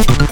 Thank